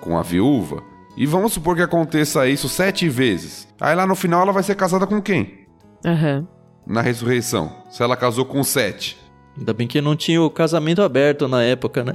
com a viúva, e vamos supor que aconteça isso sete vezes. Aí lá no final ela vai ser casada com quem? Aham. Uhum na ressurreição? Se ela casou com sete. Ainda bem que não tinha o casamento aberto na época, né?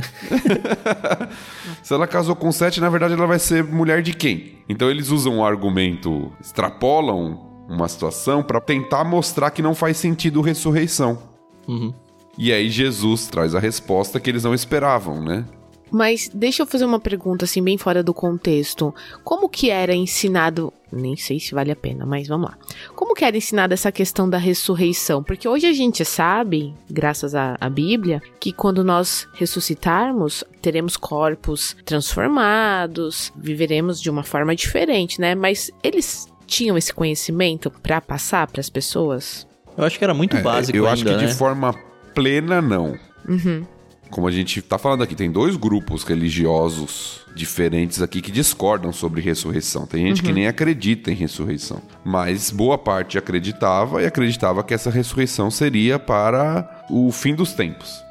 Se ela casou com sete, na verdade ela vai ser mulher de quem? Então eles usam um argumento, extrapolam uma situação para tentar mostrar que não faz sentido ressurreição. Uhum. E aí Jesus traz a resposta que eles não esperavam, né? Mas deixa eu fazer uma pergunta assim bem fora do contexto. Como que era ensinado, nem sei se vale a pena, mas vamos lá. Como que era ensinada essa questão da ressurreição? Porque hoje a gente sabe, graças à, à Bíblia, que quando nós ressuscitarmos, teremos corpos transformados, viveremos de uma forma diferente, né? Mas eles tinham esse conhecimento para passar para as pessoas? Eu acho que era muito é, básico Eu ainda, acho que né? de forma plena não. Uhum como a gente está falando aqui, tem dois grupos religiosos diferentes aqui que discordam sobre ressurreição. Tem gente uhum. que nem acredita em ressurreição, mas boa parte acreditava e acreditava que essa ressurreição seria para o fim dos tempos.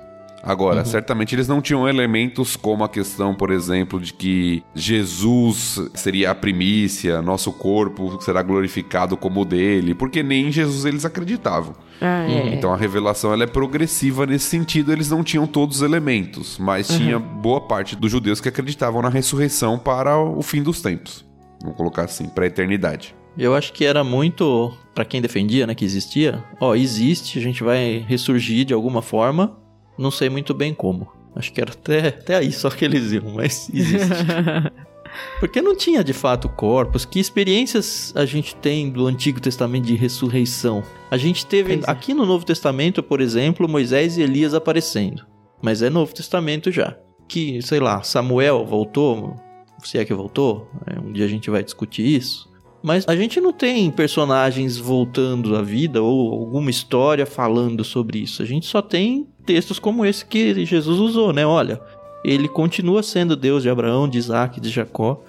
Agora, uhum. certamente eles não tinham elementos como a questão, por exemplo, de que Jesus seria a primícia, nosso corpo será glorificado como o dele, porque nem em Jesus eles acreditavam. Ah, é. Então a revelação ela é progressiva nesse sentido, eles não tinham todos os elementos, mas uhum. tinha boa parte dos judeus que acreditavam na ressurreição para o fim dos tempos. Vamos colocar assim, para a eternidade. Eu acho que era muito para quem defendia, né, que existia. Ó, existe, a gente vai ressurgir de alguma forma. Não sei muito bem como. Acho que era até, até aí só que eles iam, mas existe. Porque não tinha de fato corpos. Que experiências a gente tem do Antigo Testamento de ressurreição? A gente teve é. aqui no Novo Testamento, por exemplo, Moisés e Elias aparecendo. Mas é Novo Testamento já. Que, sei lá, Samuel voltou. Se é que voltou, é, um dia a gente vai discutir isso. Mas a gente não tem personagens voltando à vida ou alguma história falando sobre isso. A gente só tem textos como esse que Jesus usou, né? Olha, ele continua sendo Deus de Abraão, de Isaac, de Jacó.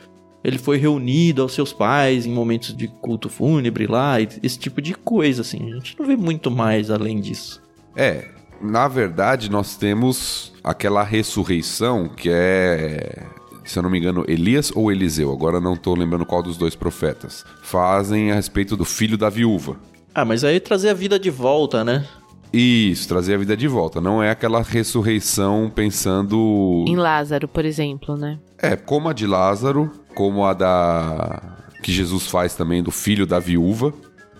Ele foi reunido aos seus pais em momentos de culto fúnebre lá, esse tipo de coisa, assim. A gente não vê muito mais além disso. É, na verdade, nós temos aquela ressurreição que é se eu não me engano, Elias ou Eliseu, agora não estou lembrando qual dos dois profetas, fazem a respeito do filho da viúva. Ah, mas aí trazer a vida de volta, né? Isso, trazer a vida de volta. Não é aquela ressurreição pensando. Em Lázaro, por exemplo, né? É, como a de Lázaro, como a da. que Jesus faz também do filho da viúva,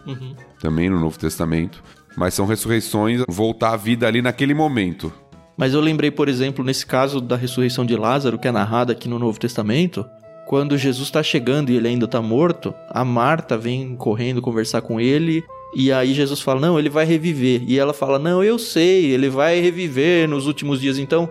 uhum. também no Novo Testamento. Mas são ressurreições voltar à vida ali naquele momento. Mas eu lembrei, por exemplo, nesse caso da ressurreição de Lázaro, que é narrada aqui no Novo Testamento, quando Jesus está chegando e ele ainda está morto, a Marta vem correndo conversar com ele. E aí Jesus fala: Não, ele vai reviver. E ela fala: Não, eu sei, ele vai reviver nos últimos dias. Então,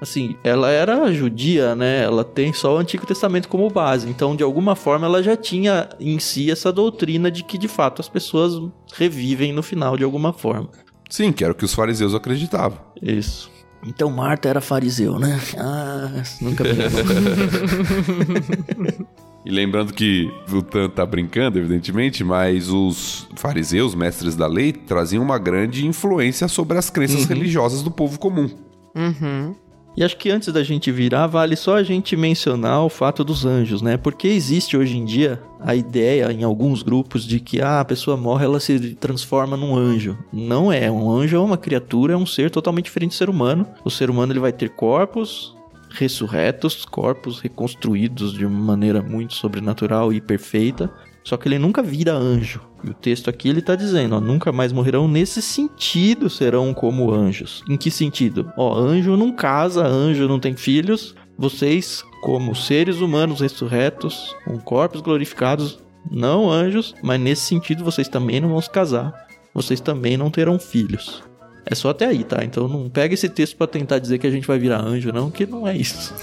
assim, ela era judia, né? Ela tem só o Antigo Testamento como base. Então, de alguma forma, ela já tinha em si essa doutrina de que de fato as pessoas revivem no final de alguma forma. Sim, que era o que os fariseus acreditavam. Isso. Então Marta era fariseu, né? Ah, nunca vi. e lembrando que o Tan tá brincando, evidentemente, mas os fariseus, mestres da lei, traziam uma grande influência sobre as crenças uhum. religiosas do povo comum. Uhum. E acho que antes da gente virar, vale só a gente mencionar o fato dos anjos, né? Porque existe hoje em dia a ideia em alguns grupos de que ah, a pessoa morre, ela se transforma num anjo. Não é, um anjo é uma criatura, é um ser totalmente diferente do ser humano. O ser humano ele vai ter corpos, ressurretos, corpos reconstruídos de uma maneira muito sobrenatural e perfeita. Só que ele nunca vira anjo. E o texto aqui ele está dizendo, ó, nunca mais morrerão nesse sentido serão como anjos. Em que sentido? Ó, anjo não casa, anjo não tem filhos. Vocês, como seres humanos ressurretos, com corpos glorificados, não anjos, mas nesse sentido vocês também não vão se casar. Vocês também não terão filhos. É só até aí, tá? Então não pega esse texto para tentar dizer que a gente vai virar anjo, não, que não é isso.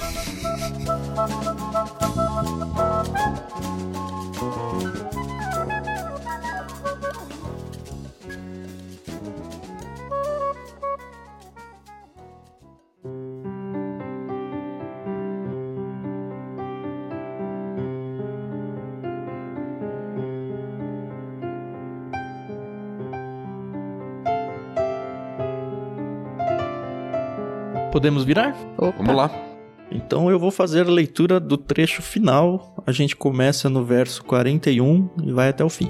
Podemos virar? Opa. Vamos lá. Então eu vou fazer a leitura do trecho final. A gente começa no verso 41 e vai até o fim.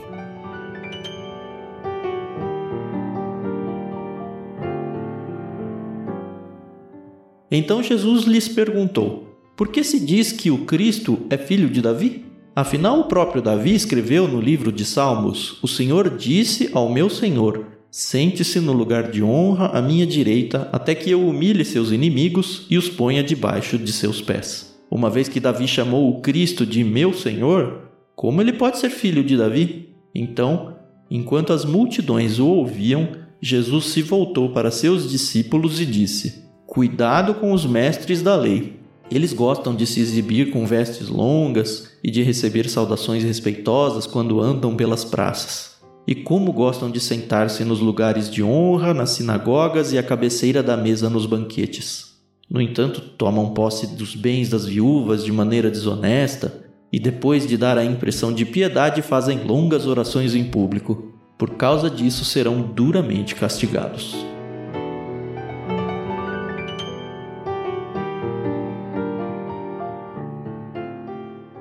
Então Jesus lhes perguntou: Por que se diz que o Cristo é filho de Davi? Afinal, o próprio Davi escreveu no livro de Salmos: O Senhor disse ao meu Senhor: Sente-se no lugar de honra à minha direita, até que eu humilhe seus inimigos e os ponha debaixo de seus pés. Uma vez que Davi chamou o Cristo de meu Senhor, como ele pode ser filho de Davi? Então, enquanto as multidões o ouviam, Jesus se voltou para seus discípulos e disse: Cuidado com os mestres da lei. Eles gostam de se exibir com vestes longas e de receber saudações respeitosas quando andam pelas praças e como gostam de sentar-se nos lugares de honra, nas sinagogas e à cabeceira da mesa nos banquetes. No entanto, tomam posse dos bens das viúvas de maneira desonesta e, depois de dar a impressão de piedade, fazem longas orações em público. Por causa disso, serão duramente castigados.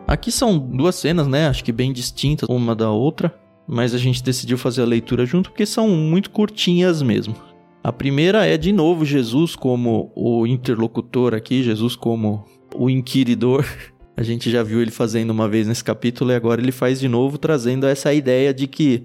Aqui são duas cenas, né? Acho que bem distintas uma da outra mas a gente decidiu fazer a leitura junto porque são muito curtinhas mesmo. A primeira é de novo Jesus como o interlocutor aqui, Jesus como o inquiridor. A gente já viu ele fazendo uma vez nesse capítulo e agora ele faz de novo trazendo essa ideia de que,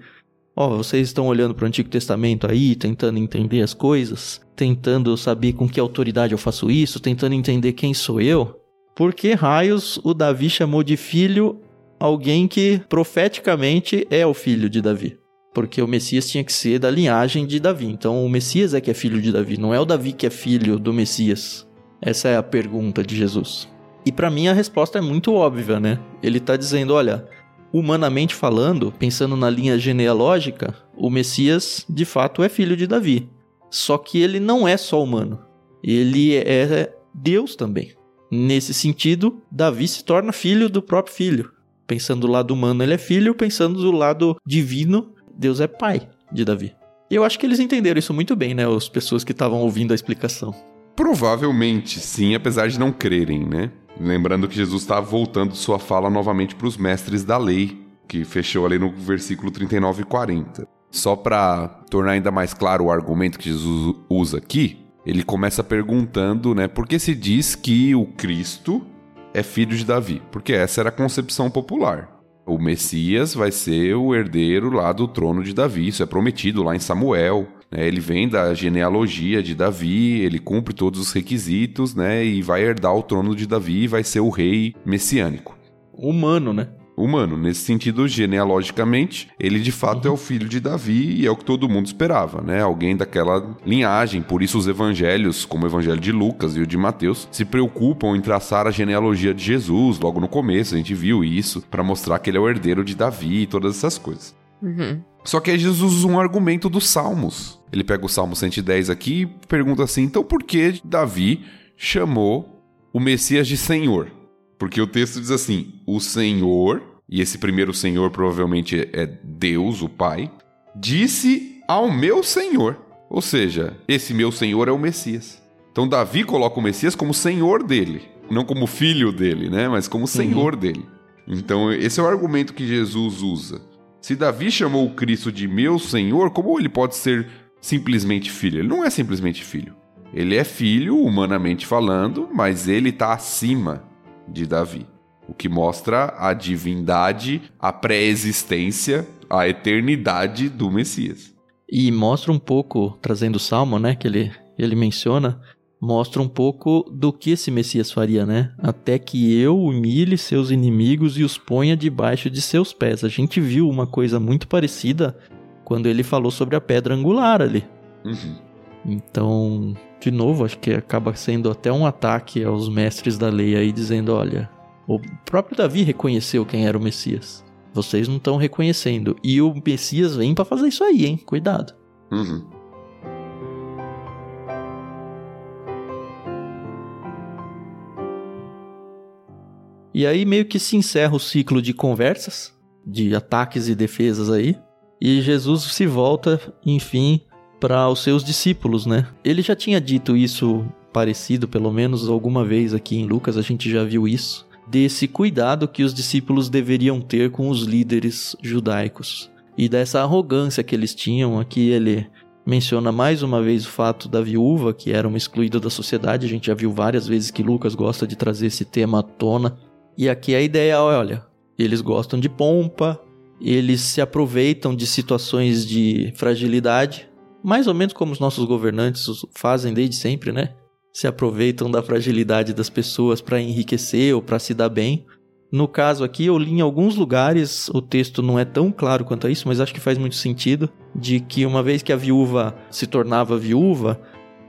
ó, vocês estão olhando para o Antigo Testamento aí, tentando entender as coisas, tentando saber com que autoridade eu faço isso, tentando entender quem sou eu. Por que raios o Davi chamou de filho alguém que profeticamente é o filho de Davi. Porque o Messias tinha que ser da linhagem de Davi. Então o Messias é que é filho de Davi, não é o Davi que é filho do Messias. Essa é a pergunta de Jesus. E para mim a resposta é muito óbvia, né? Ele está dizendo, olha, humanamente falando, pensando na linha genealógica, o Messias de fato é filho de Davi. Só que ele não é só humano. Ele é Deus também. Nesse sentido, Davi se torna filho do próprio filho. Pensando do lado humano, ele é filho, pensando do lado divino, Deus é pai de Davi. E eu acho que eles entenderam isso muito bem, né? As pessoas que estavam ouvindo a explicação. Provavelmente sim, apesar de não crerem, né? Lembrando que Jesus está voltando sua fala novamente para os mestres da lei, que fechou ali no versículo 39 e 40. Só para tornar ainda mais claro o argumento que Jesus usa aqui, ele começa perguntando, né, por que se diz que o Cristo é filho de Davi, porque essa era a concepção popular. O Messias vai ser o herdeiro lá do trono de Davi, isso é prometido lá em Samuel. Né? Ele vem da genealogia de Davi, ele cumpre todos os requisitos, né? E vai herdar o trono de Davi e vai ser o rei messiânico. Humano, né? Humano. Nesse sentido, genealogicamente, ele de fato é o filho de Davi e é o que todo mundo esperava, né? Alguém daquela linhagem. Por isso, os evangelhos, como o evangelho de Lucas e o de Mateus, se preocupam em traçar a genealogia de Jesus logo no começo. A gente viu isso para mostrar que ele é o herdeiro de Davi e todas essas coisas. Uhum. Só que aí Jesus usa um argumento dos Salmos. Ele pega o Salmo 110 aqui e pergunta assim: então por que Davi chamou o Messias de Senhor? Porque o texto diz assim: o Senhor e esse primeiro Senhor provavelmente é Deus, o Pai, disse ao meu Senhor. Ou seja, esse meu Senhor é o Messias. Então Davi coloca o Messias como Senhor dele, não como filho dele, né, mas como Senhor uhum. dele. Então esse é o argumento que Jesus usa. Se Davi chamou o Cristo de meu Senhor, como ele pode ser simplesmente filho? Ele não é simplesmente filho. Ele é filho, humanamente falando, mas ele está acima de Davi. O que mostra a divindade, a pré-existência, a eternidade do Messias. E mostra um pouco, trazendo o salmo, né, que ele, ele menciona, mostra um pouco do que esse Messias faria, né? Até que eu humilhe seus inimigos e os ponha debaixo de seus pés. A gente viu uma coisa muito parecida quando ele falou sobre a pedra angular ali. Uhum. Então, de novo, acho que acaba sendo até um ataque aos mestres da lei aí, dizendo: olha, o próprio Davi reconheceu quem era o Messias. Vocês não estão reconhecendo. E o Messias vem para fazer isso aí, hein? Cuidado. Uhum. E aí meio que se encerra o ciclo de conversas, de ataques e defesas aí. E Jesus se volta, enfim, para os seus discípulos, né? Ele já tinha dito isso parecido, pelo menos alguma vez aqui em Lucas, a gente já viu isso desse cuidado que os discípulos deveriam ter com os líderes judaicos e dessa arrogância que eles tinham. Aqui ele menciona mais uma vez o fato da viúva, que era uma excluída da sociedade. A gente já viu várias vezes que Lucas gosta de trazer esse tema à tona. E aqui a ideia é: olha, eles gostam de pompa, eles se aproveitam de situações de fragilidade, mais ou menos como os nossos governantes fazem desde sempre, né? Se aproveitam da fragilidade das pessoas para enriquecer ou para se dar bem. No caso aqui, eu li em alguns lugares, o texto não é tão claro quanto a isso, mas acho que faz muito sentido, de que uma vez que a viúva se tornava viúva,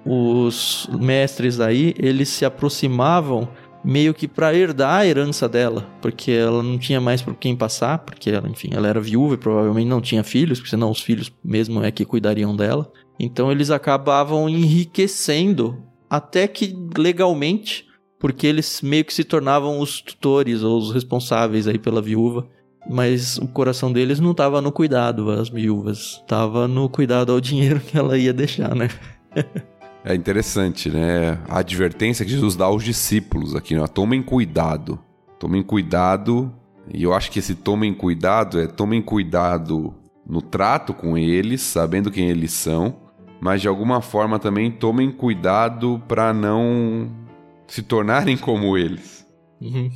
os mestres aí, eles se aproximavam meio que para herdar a herança dela, porque ela não tinha mais por quem passar, porque ela, enfim, ela era viúva e provavelmente não tinha filhos, porque senão os filhos mesmo é que cuidariam dela. Então eles acabavam enriquecendo até que legalmente, porque eles meio que se tornavam os tutores ou os responsáveis aí pela viúva. Mas o coração deles não estava no cuidado às viúvas, estava no cuidado ao dinheiro que ela ia deixar, né? é interessante, né? A advertência que Jesus dá aos discípulos aqui, né? Tomem cuidado. Tomem cuidado. E eu acho que esse tomem cuidado é tomem cuidado no trato com eles, sabendo quem eles são, mas de alguma forma também tomem cuidado para não se tornarem como eles. Uhum.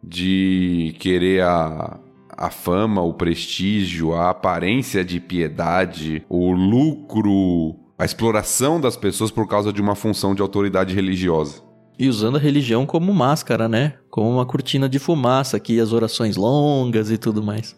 De querer a, a fama, o prestígio, a aparência de piedade, o lucro, a exploração das pessoas por causa de uma função de autoridade religiosa. E usando a religião como máscara, né? Como uma cortina de fumaça aqui, as orações longas e tudo mais.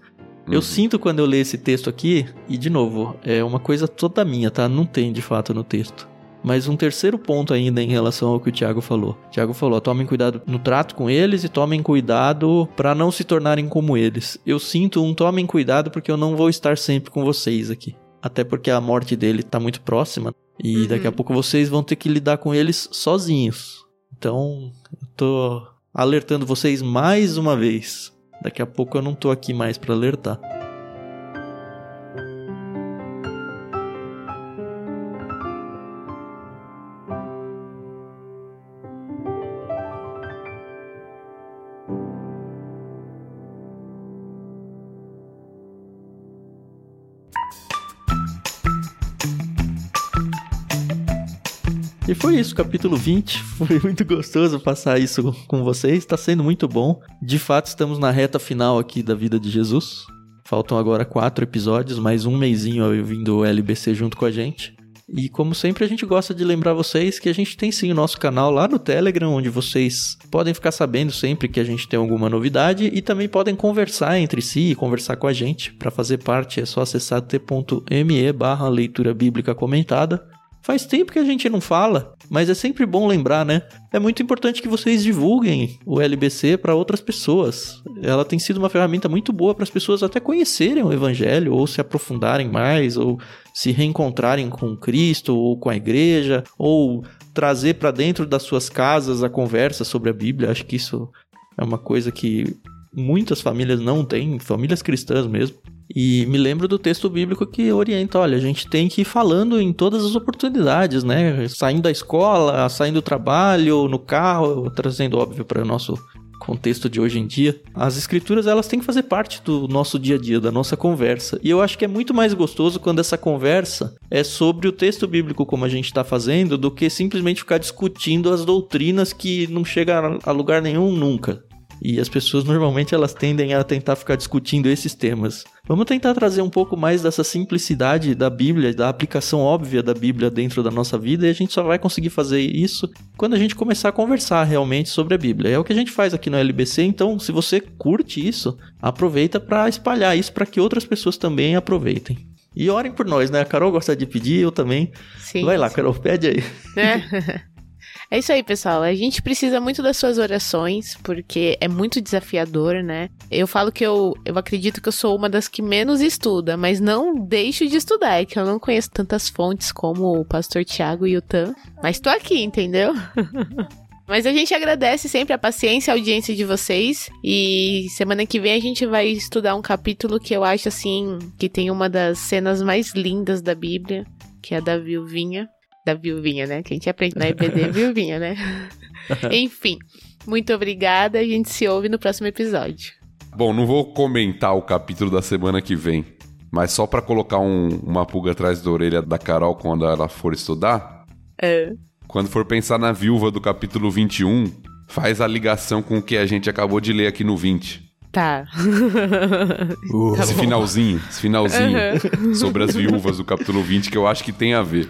Eu uhum. sinto quando eu leio esse texto aqui, e de novo, é uma coisa toda minha, tá? Não tem de fato no texto. Mas um terceiro ponto ainda em relação ao que o Tiago falou. O Tiago falou: tomem cuidado no trato com eles e tomem cuidado para não se tornarem como eles. Eu sinto um tomem cuidado porque eu não vou estar sempre com vocês aqui. Até porque a morte dele tá muito próxima e uhum. daqui a pouco vocês vão ter que lidar com eles sozinhos. Então, eu tô alertando vocês mais uma vez. Daqui a pouco eu não tô aqui mais para alertar. Foi isso, capítulo 20. Foi muito gostoso passar isso com vocês, está sendo muito bom. De fato, estamos na reta final aqui da vida de Jesus. Faltam agora quatro episódios, mais um mêsinho eu vindo o LBC junto com a gente. E como sempre, a gente gosta de lembrar vocês que a gente tem sim o nosso canal lá no Telegram, onde vocês podem ficar sabendo sempre que a gente tem alguma novidade e também podem conversar entre si e conversar com a gente. Para fazer parte é só acessar t.me barra leitura bíblica comentada Faz tempo que a gente não fala, mas é sempre bom lembrar, né? É muito importante que vocês divulguem o LBC para outras pessoas. Ela tem sido uma ferramenta muito boa para as pessoas até conhecerem o evangelho ou se aprofundarem mais ou se reencontrarem com Cristo ou com a igreja ou trazer para dentro das suas casas a conversa sobre a Bíblia. Acho que isso é uma coisa que muitas famílias não têm, famílias cristãs mesmo. E me lembro do texto bíblico que orienta, olha, a gente tem que ir falando em todas as oportunidades, né? Saindo da escola, saindo do trabalho, no carro, trazendo óbvio para o nosso contexto de hoje em dia, as escrituras elas têm que fazer parte do nosso dia a dia, da nossa conversa. E eu acho que é muito mais gostoso quando essa conversa é sobre o texto bíblico como a gente está fazendo, do que simplesmente ficar discutindo as doutrinas que não chega a lugar nenhum nunca. E as pessoas normalmente elas tendem a tentar ficar discutindo esses temas. Vamos tentar trazer um pouco mais dessa simplicidade da Bíblia, da aplicação óbvia da Bíblia dentro da nossa vida, e a gente só vai conseguir fazer isso quando a gente começar a conversar realmente sobre a Bíblia. É o que a gente faz aqui no LBC, então se você curte isso, aproveita para espalhar isso para que outras pessoas também aproveitem. E orem por nós, né? A Carol gosta de pedir, eu também. Sim. Vai lá, Carol, pede aí. É. É isso aí, pessoal. A gente precisa muito das suas orações, porque é muito desafiador, né? Eu falo que eu, eu acredito que eu sou uma das que menos estuda, mas não deixo de estudar. É que eu não conheço tantas fontes como o pastor Tiago e o Tan. Mas tô aqui, entendeu? Mas a gente agradece sempre a paciência e a audiência de vocês. E semana que vem a gente vai estudar um capítulo que eu acho assim que tem uma das cenas mais lindas da Bíblia, que é a da viuvinha da viuvinha, né? Que a gente aprende na EPD viuvinha, né? Enfim, muito obrigada. A gente se ouve no próximo episódio. Bom, não vou comentar o capítulo da semana que vem, mas só para colocar um, uma pulga atrás da orelha da Carol quando ela for estudar. É. Quando for pensar na viúva do capítulo 21, faz a ligação com o que a gente acabou de ler aqui no 20. Tá. Uh, esse finalzinho, esse finalzinho uhum. sobre as viúvas do capítulo 20 que eu acho que tem a ver.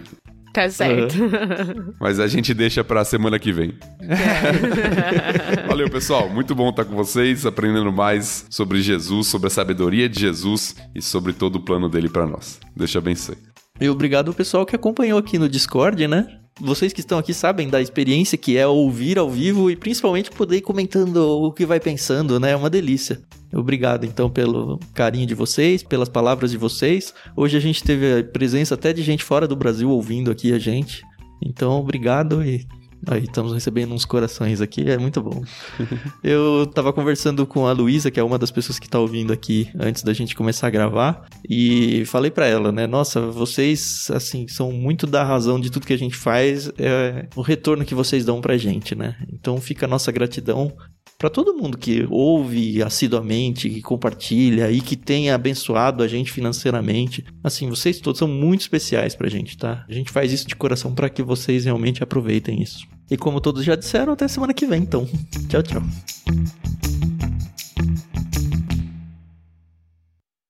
Tá certo. Uhum. Mas a gente deixa pra semana que vem. É. Valeu, pessoal. Muito bom estar com vocês, aprendendo mais sobre Jesus, sobre a sabedoria de Jesus e sobre todo o plano dele para nós. Deus te abençoe. E obrigado ao pessoal que acompanhou aqui no Discord, né? Vocês que estão aqui sabem da experiência que é ouvir ao vivo e principalmente poder ir comentando o que vai pensando, né? É uma delícia. Obrigado então pelo carinho de vocês, pelas palavras de vocês. Hoje a gente teve a presença até de gente fora do Brasil ouvindo aqui a gente. Então, obrigado e Aí, estamos recebendo uns corações aqui, é muito bom. eu tava conversando com a Luísa, que é uma das pessoas que tá ouvindo aqui antes da gente começar a gravar, e falei para ela, né? Nossa, vocês, assim, são muito da razão de tudo que a gente faz, é o retorno que vocês dão pra gente, né? Então fica a nossa gratidão para todo mundo que ouve assiduamente, que compartilha e que tem abençoado a gente financeiramente. Assim, vocês todos são muito especiais pra gente, tá? A gente faz isso de coração para que vocês realmente aproveitem isso. E como todos já disseram, até semana que vem, então. Tchau, tchau.